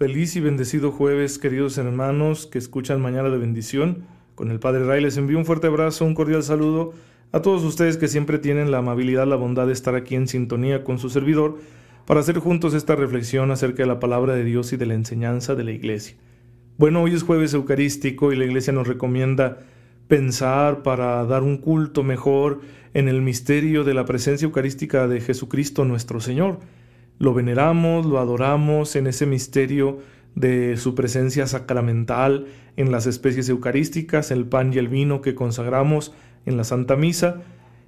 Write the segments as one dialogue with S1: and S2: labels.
S1: Feliz y bendecido jueves, queridos hermanos que escuchan Mañana de Bendición. Con el Padre Ray les envío un fuerte abrazo, un cordial saludo a todos ustedes que siempre tienen la amabilidad, la bondad de estar aquí en sintonía con su servidor para hacer juntos esta reflexión acerca de la palabra de Dios y de la enseñanza de la iglesia. Bueno, hoy es jueves eucarístico y la iglesia nos recomienda pensar para dar un culto mejor en el misterio de la presencia eucarística de Jesucristo nuestro Señor lo veneramos, lo adoramos en ese misterio de su presencia sacramental en las especies eucarísticas, el pan y el vino que consagramos en la Santa Misa,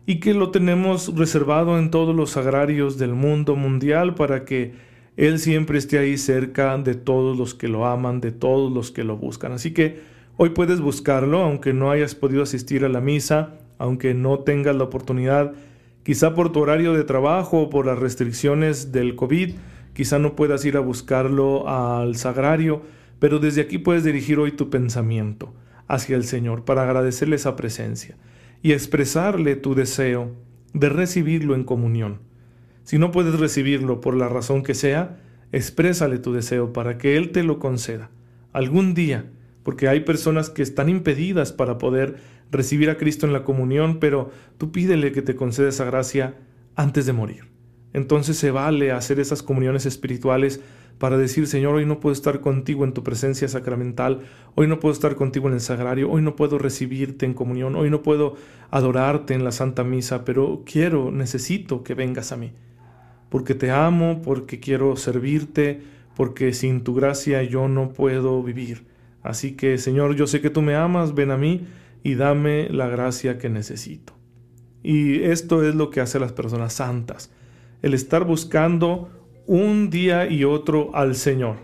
S1: y que lo tenemos reservado en todos los sagrarios del mundo mundial para que Él siempre esté ahí cerca de todos los que lo aman, de todos los que lo buscan. Así que hoy puedes buscarlo, aunque no hayas podido asistir a la misa, aunque no tengas la oportunidad Quizá por tu horario de trabajo o por las restricciones del COVID, quizá no puedas ir a buscarlo al sagrario, pero desde aquí puedes dirigir hoy tu pensamiento hacia el Señor para agradecerle esa presencia y expresarle tu deseo de recibirlo en comunión. Si no puedes recibirlo por la razón que sea, exprésale tu deseo para que Él te lo conceda. Algún día, porque hay personas que están impedidas para poder recibir a Cristo en la comunión, pero tú pídele que te conceda esa gracia antes de morir. Entonces se vale hacer esas comuniones espirituales para decir, Señor, hoy no puedo estar contigo en tu presencia sacramental, hoy no puedo estar contigo en el sagrario, hoy no puedo recibirte en comunión, hoy no puedo adorarte en la Santa Misa, pero quiero, necesito que vengas a mí, porque te amo, porque quiero servirte, porque sin tu gracia yo no puedo vivir. Así que, Señor, yo sé que tú me amas, ven a mí y dame la gracia que necesito. Y esto es lo que hace las personas santas, el estar buscando un día y otro al Señor.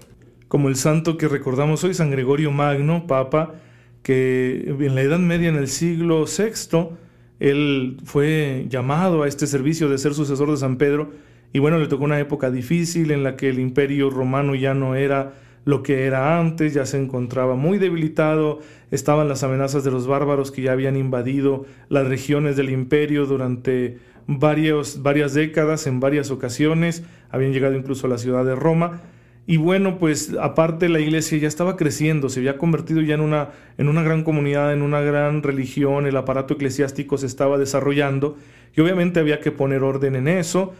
S1: Como el santo que recordamos hoy, San Gregorio Magno, Papa, que en la Edad Media, en el siglo VI, él fue llamado a este servicio de ser sucesor de San Pedro, y bueno, le tocó una época difícil en la que el imperio romano ya no era lo que era antes, ya se encontraba muy debilitado, estaban las amenazas de los bárbaros que ya habían invadido las regiones del imperio durante varios, varias décadas, en varias ocasiones, habían llegado incluso a la ciudad de Roma. Y bueno, pues aparte la iglesia ya estaba creciendo, se había convertido ya en una, en una gran comunidad, en una gran religión, el aparato eclesiástico se estaba desarrollando y obviamente había que poner orden en eso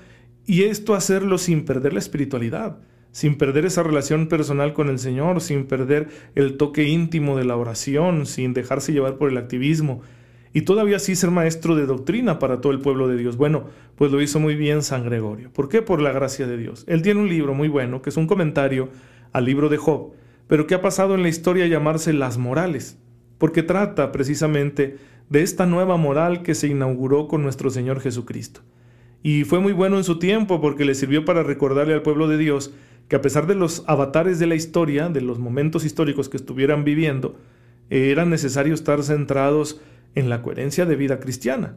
S1: y esto hacerlo sin perder la espiritualidad sin perder esa relación personal con el Señor, sin perder el toque íntimo de la oración, sin dejarse llevar por el activismo, y todavía sí ser maestro de doctrina para todo el pueblo de Dios. Bueno, pues lo hizo muy bien San Gregorio. ¿Por qué? Por la gracia de Dios. Él tiene un libro muy bueno, que es un comentario al libro de Job, pero que ha pasado en la historia a llamarse Las Morales, porque trata precisamente de esta nueva moral que se inauguró con nuestro Señor Jesucristo. Y fue muy bueno en su tiempo porque le sirvió para recordarle al pueblo de Dios que a pesar de los avatares de la historia, de los momentos históricos que estuvieran viviendo, era necesario estar centrados en la coherencia de vida cristiana.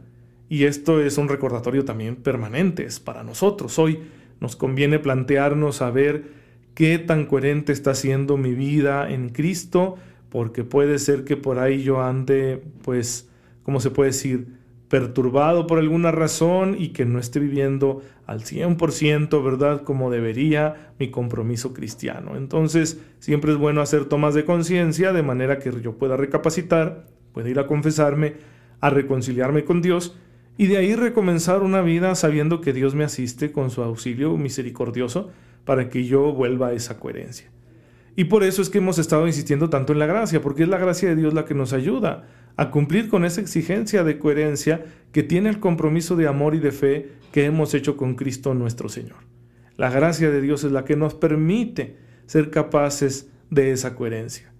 S1: Y esto es un recordatorio también permanente, es para nosotros. Hoy nos conviene plantearnos a ver qué tan coherente está siendo mi vida en Cristo, porque puede ser que por ahí yo ande, pues, ¿cómo se puede decir? Perturbado por alguna razón y que no esté viviendo al 100%, ¿verdad? Como debería mi compromiso cristiano. Entonces, siempre es bueno hacer tomas de conciencia de manera que yo pueda recapacitar, pueda ir a confesarme, a reconciliarme con Dios y de ahí recomenzar una vida sabiendo que Dios me asiste con su auxilio misericordioso para que yo vuelva a esa coherencia. Y por eso es que hemos estado insistiendo tanto en la gracia, porque es la gracia de Dios la que nos ayuda a cumplir con esa exigencia de coherencia que tiene el compromiso de amor y de fe que hemos hecho con Cristo nuestro Señor. La gracia de Dios es la que nos permite ser capaces de esa coherencia.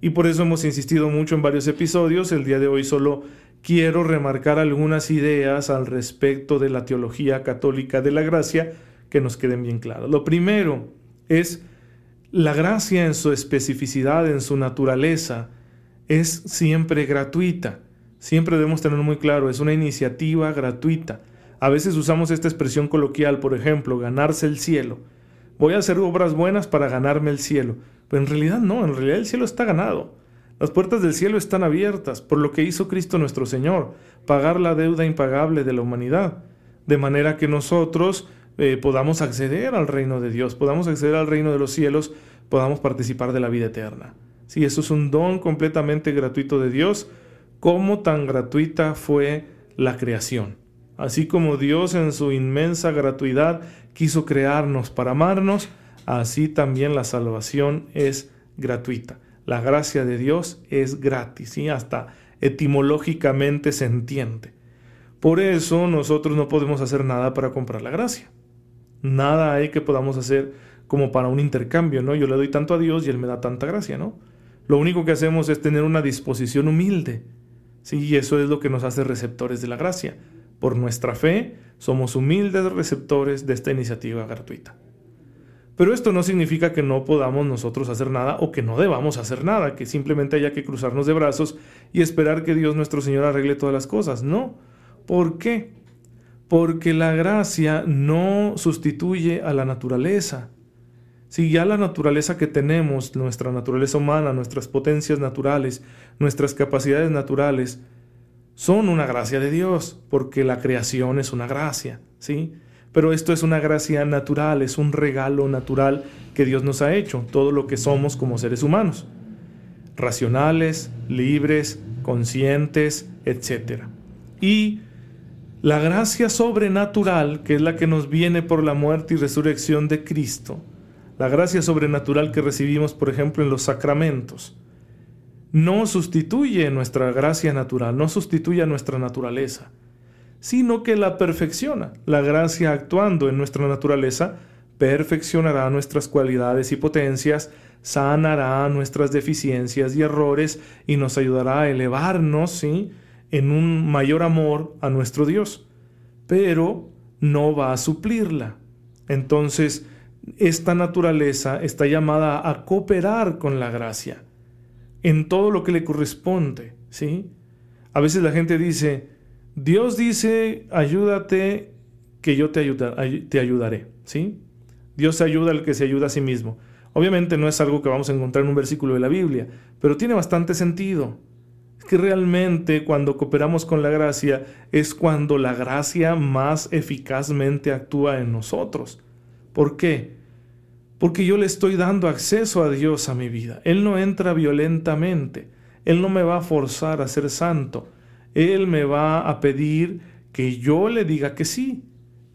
S1: Y por eso hemos insistido mucho en varios episodios. El día de hoy solo quiero remarcar algunas ideas al respecto de la teología católica de la gracia que nos queden bien claras. Lo primero es la gracia en su especificidad, en su naturaleza, es siempre gratuita. Siempre debemos tener muy claro, es una iniciativa gratuita. A veces usamos esta expresión coloquial, por ejemplo, ganarse el cielo. Voy a hacer obras buenas para ganarme el cielo. Pero en realidad no, en realidad el cielo está ganado. Las puertas del cielo están abiertas por lo que hizo Cristo nuestro Señor, pagar la deuda impagable de la humanidad, de manera que nosotros eh, podamos acceder al reino de Dios, podamos acceder al reino de los cielos, podamos participar de la vida eterna. Sí, eso es un don completamente gratuito de Dios, como tan gratuita fue la creación. Así como Dios en su inmensa gratuidad quiso crearnos para amarnos, así también la salvación es gratuita. La gracia de Dios es gratis y hasta etimológicamente se entiende. Por eso nosotros no podemos hacer nada para comprar la gracia. Nada hay que podamos hacer como para un intercambio, ¿no? Yo le doy tanto a Dios y Él me da tanta gracia, ¿no? Lo único que hacemos es tener una disposición humilde. Sí, y eso es lo que nos hace receptores de la gracia. Por nuestra fe, somos humildes receptores de esta iniciativa gratuita. Pero esto no significa que no podamos nosotros hacer nada o que no debamos hacer nada, que simplemente haya que cruzarnos de brazos y esperar que Dios nuestro Señor arregle todas las cosas. No. ¿Por qué? Porque la gracia no sustituye a la naturaleza. Si ya la naturaleza que tenemos, nuestra naturaleza humana, nuestras potencias naturales, nuestras capacidades naturales, son una gracia de Dios, porque la creación es una gracia, ¿sí? Pero esto es una gracia natural, es un regalo natural que Dios nos ha hecho, todo lo que somos como seres humanos. Racionales, libres, conscientes, etc. Y la gracia sobrenatural, que es la que nos viene por la muerte y resurrección de Cristo, la gracia sobrenatural que recibimos, por ejemplo, en los sacramentos, no sustituye nuestra gracia natural, no sustituye a nuestra naturaleza sino que la perfecciona. La gracia actuando en nuestra naturaleza perfeccionará nuestras cualidades y potencias, sanará nuestras deficiencias y errores y nos ayudará a elevarnos ¿sí? en un mayor amor a nuestro Dios. Pero no va a suplirla. Entonces, esta naturaleza está llamada a cooperar con la gracia en todo lo que le corresponde, ¿sí? A veces la gente dice, Dios dice, ayúdate, que yo te, te ayudaré, ¿sí? Dios ayuda al que se ayuda a sí mismo. Obviamente no es algo que vamos a encontrar en un versículo de la Biblia, pero tiene bastante sentido. Es que realmente cuando cooperamos con la gracia es cuando la gracia más eficazmente actúa en nosotros. ¿Por qué? Porque yo le estoy dando acceso a Dios a mi vida. Él no entra violentamente. Él no me va a forzar a ser santo. Él me va a pedir que yo le diga que sí,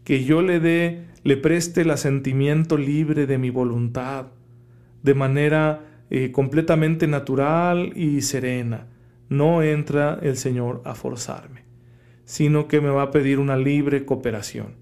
S1: que yo le dé, le preste el asentimiento libre de mi voluntad, de manera eh, completamente natural y serena. No entra el Señor a forzarme, sino que me va a pedir una libre cooperación.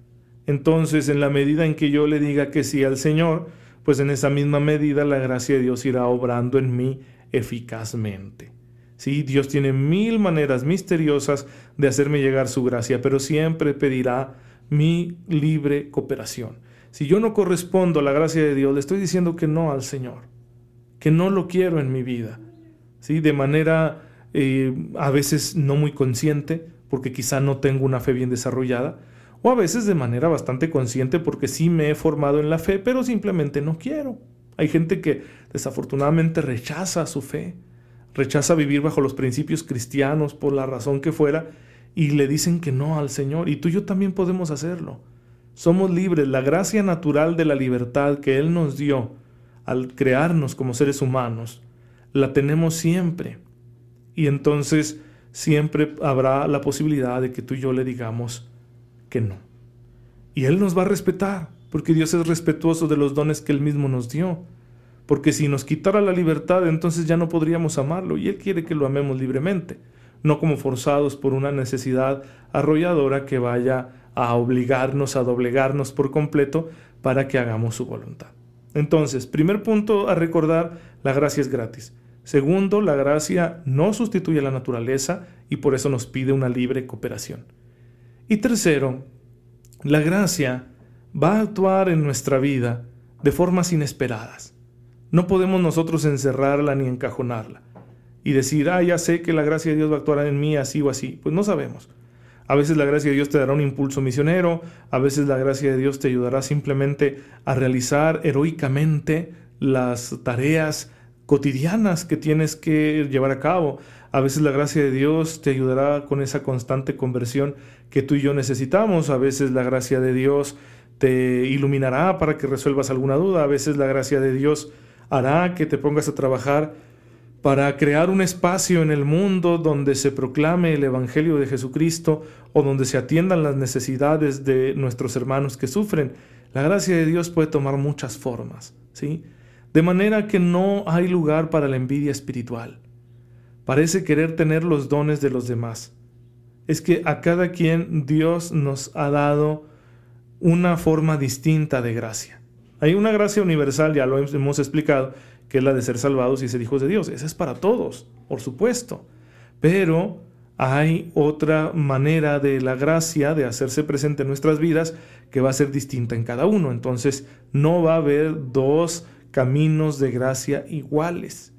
S1: Entonces, en la medida en que yo le diga que sí al Señor, pues en esa misma medida la gracia de Dios irá obrando en mí eficazmente. Sí, Dios tiene mil maneras misteriosas de hacerme llegar su gracia, pero siempre pedirá mi libre cooperación. Si yo no correspondo a la gracia de Dios, le estoy diciendo que no al Señor, que no lo quiero en mi vida. ¿sí? De manera eh, a veces no muy consciente, porque quizá no tengo una fe bien desarrollada, o a veces de manera bastante consciente porque sí me he formado en la fe, pero simplemente no quiero. Hay gente que desafortunadamente rechaza su fe rechaza vivir bajo los principios cristianos por la razón que fuera y le dicen que no al Señor. Y tú y yo también podemos hacerlo. Somos libres. La gracia natural de la libertad que Él nos dio al crearnos como seres humanos, la tenemos siempre. Y entonces siempre habrá la posibilidad de que tú y yo le digamos que no. Y Él nos va a respetar, porque Dios es respetuoso de los dones que Él mismo nos dio porque si nos quitara la libertad entonces ya no podríamos amarlo y Él quiere que lo amemos libremente, no como forzados por una necesidad arrolladora que vaya a obligarnos a doblegarnos por completo para que hagamos su voluntad. Entonces, primer punto a recordar, la gracia es gratis. Segundo, la gracia no sustituye a la naturaleza y por eso nos pide una libre cooperación. Y tercero, la gracia va a actuar en nuestra vida de formas inesperadas. No podemos nosotros encerrarla ni encajonarla y decir, ah, ya sé que la gracia de Dios va a actuar en mí así o así. Pues no sabemos. A veces la gracia de Dios te dará un impulso misionero, a veces la gracia de Dios te ayudará simplemente a realizar heroicamente las tareas cotidianas que tienes que llevar a cabo. A veces la gracia de Dios te ayudará con esa constante conversión que tú y yo necesitamos. A veces la gracia de Dios te iluminará para que resuelvas alguna duda. A veces la gracia de Dios hará que te pongas a trabajar para crear un espacio en el mundo donde se proclame el Evangelio de Jesucristo o donde se atiendan las necesidades de nuestros hermanos que sufren. La gracia de Dios puede tomar muchas formas, ¿sí? De manera que no hay lugar para la envidia espiritual. Parece querer tener los dones de los demás. Es que a cada quien Dios nos ha dado una forma distinta de gracia. Hay una gracia universal, ya lo hemos explicado, que es la de ser salvados y ser hijos de Dios. Esa es para todos, por supuesto. Pero hay otra manera de la gracia de hacerse presente en nuestras vidas que va a ser distinta en cada uno. Entonces no va a haber dos caminos de gracia iguales.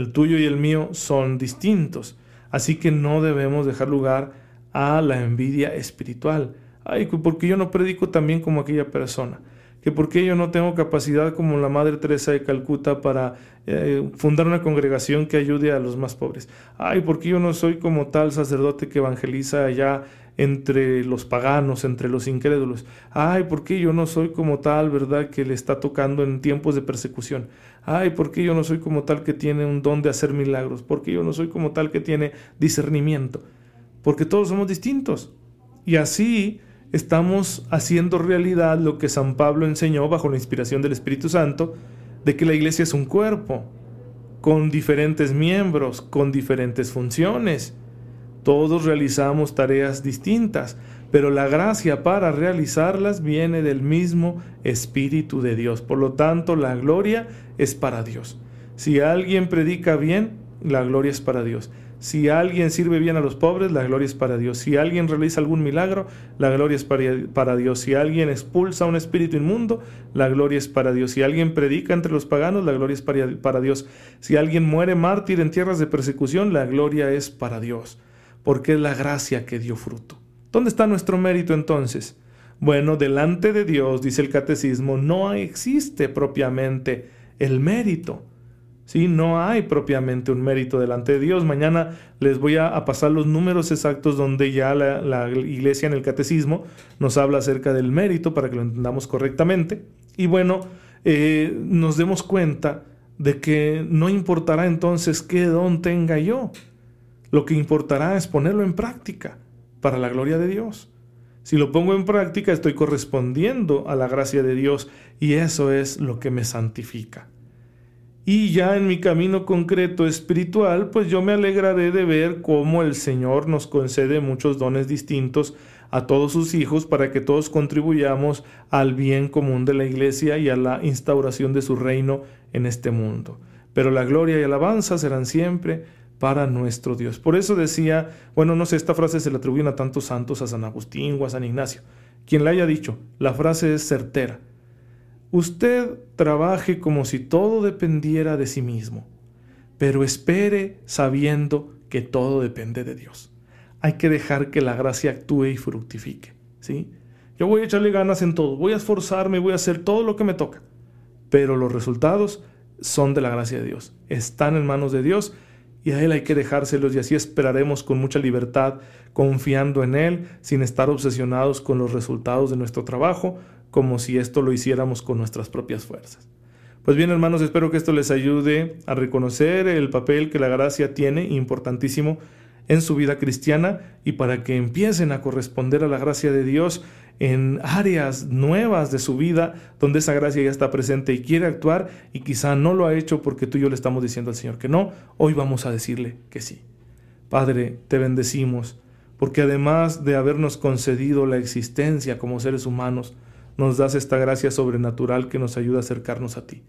S1: El tuyo y el mío son distintos. Así que no debemos dejar lugar a la envidia espiritual. Ay, porque yo no predico también como aquella persona que por qué yo no tengo capacidad como la Madre Teresa de Calcuta para eh, fundar una congregación que ayude a los más pobres. Ay, ¿por qué yo no soy como tal sacerdote que evangeliza allá entre los paganos, entre los incrédulos? Ay, ¿por qué yo no soy como tal, verdad, que le está tocando en tiempos de persecución? Ay, ¿por qué yo no soy como tal que tiene un don de hacer milagros? ¿Por qué yo no soy como tal que tiene discernimiento? Porque todos somos distintos. Y así estamos haciendo realidad lo que San Pablo enseñó bajo la inspiración del Espíritu Santo, de que la iglesia es un cuerpo, con diferentes miembros, con diferentes funciones. Todos realizamos tareas distintas, pero la gracia para realizarlas viene del mismo Espíritu de Dios. Por lo tanto, la gloria es para Dios. Si alguien predica bien, la gloria es para Dios. Si alguien sirve bien a los pobres, la gloria es para Dios. Si alguien realiza algún milagro, la gloria es para, Dios. Si alguien expulsa un espíritu inmundo, la gloria es para Dios. Si alguien predica entre los paganos, la gloria es para, para Dios. Si alguien muere mártir en tierras de persecución, la gloria es para Dios. Porque es la gracia que dio fruto. ¿Dónde está nuestro mérito entonces? Bueno, delante de Dios, dice el catecismo, no existe propiamente el mérito. ¿sí? No hay propiamente un mérito delante de Dios. Mañana les voy a, pasar los números exactos donde ya la, iglesia en el catecismo nos habla acerca del mérito para que lo entendamos correctamente. Y bueno, eh, nos demos cuenta de que no importará entonces qué don tenga yo. Lo que importará es ponerlo en práctica para la gloria de Dios. Si lo pongo en práctica, estoy correspondiendo a la gracia de Dios y eso es lo que me santifica. Y ya en mi camino concreto espiritual, pues yo me alegraré de ver cómo el Señor nos concede muchos dones distintos a todos sus hijos para que todos contribuyamos al bien común de la iglesia y a la instauración de su reino en este mundo. Pero la gloria y alabanza serán siempre para nuestro Dios. Por eso decía, bueno, no sé, esta frase se le atribuyen a tantos santos, a San Agustín o a San Ignacio. Quien la haya dicho, la frase es certera. Usted trabaje como si todo dependiera de sí mismo, pero espere sabiendo que todo depende de Dios. Hay que dejar que la gracia actúe y fructifique, ¿sí? Yo voy a echarle ganas en todo, voy a esforzarme, voy a hacer todo lo que me toca, pero los resultados son de la gracia de Dios, están en manos de Dios y a Él hay que dejárselos y así esperaremos con mucha libertad, confiando en Él, sin estar obsesionados con los resultados de nuestro trabajo, como si esto lo hiciéramos con nuestras propias fuerzas. Pues bien, hermanos, espero que esto les ayude a reconocer el papel que la gracia tiene, importantísimo, en su vida cristiana y para que empiecen a corresponder a la gracia de Dios en áreas nuevas de su vida donde esa gracia ya está presente y quiere actuar y quizá no lo ha hecho porque tú y yo le estamos diciendo al Señor que no, hoy vamos a decirle que sí. Padre, te bendecimos porque además de habernos concedido la existencia como seres humanos, nos das esta gracia sobrenatural que nos ayuda a acercarnos a ti.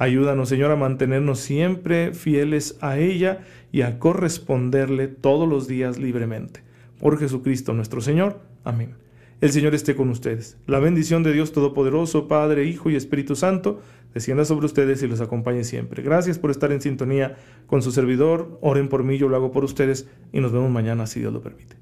S1: Ayúdanos, Señor, a mantenernos siempre fieles a ella y a corresponderle todos los días libremente. Por Jesucristo nuestro Señor. Amén. El Señor esté con ustedes. La bendición de Dios Todopoderoso, Padre, Hijo y Espíritu Santo, descienda sobre ustedes y los acompañe siempre. Gracias por estar en sintonía con su servidor. Oren por mí, yo lo hago por ustedes y nos vemos mañana si Dios lo permite.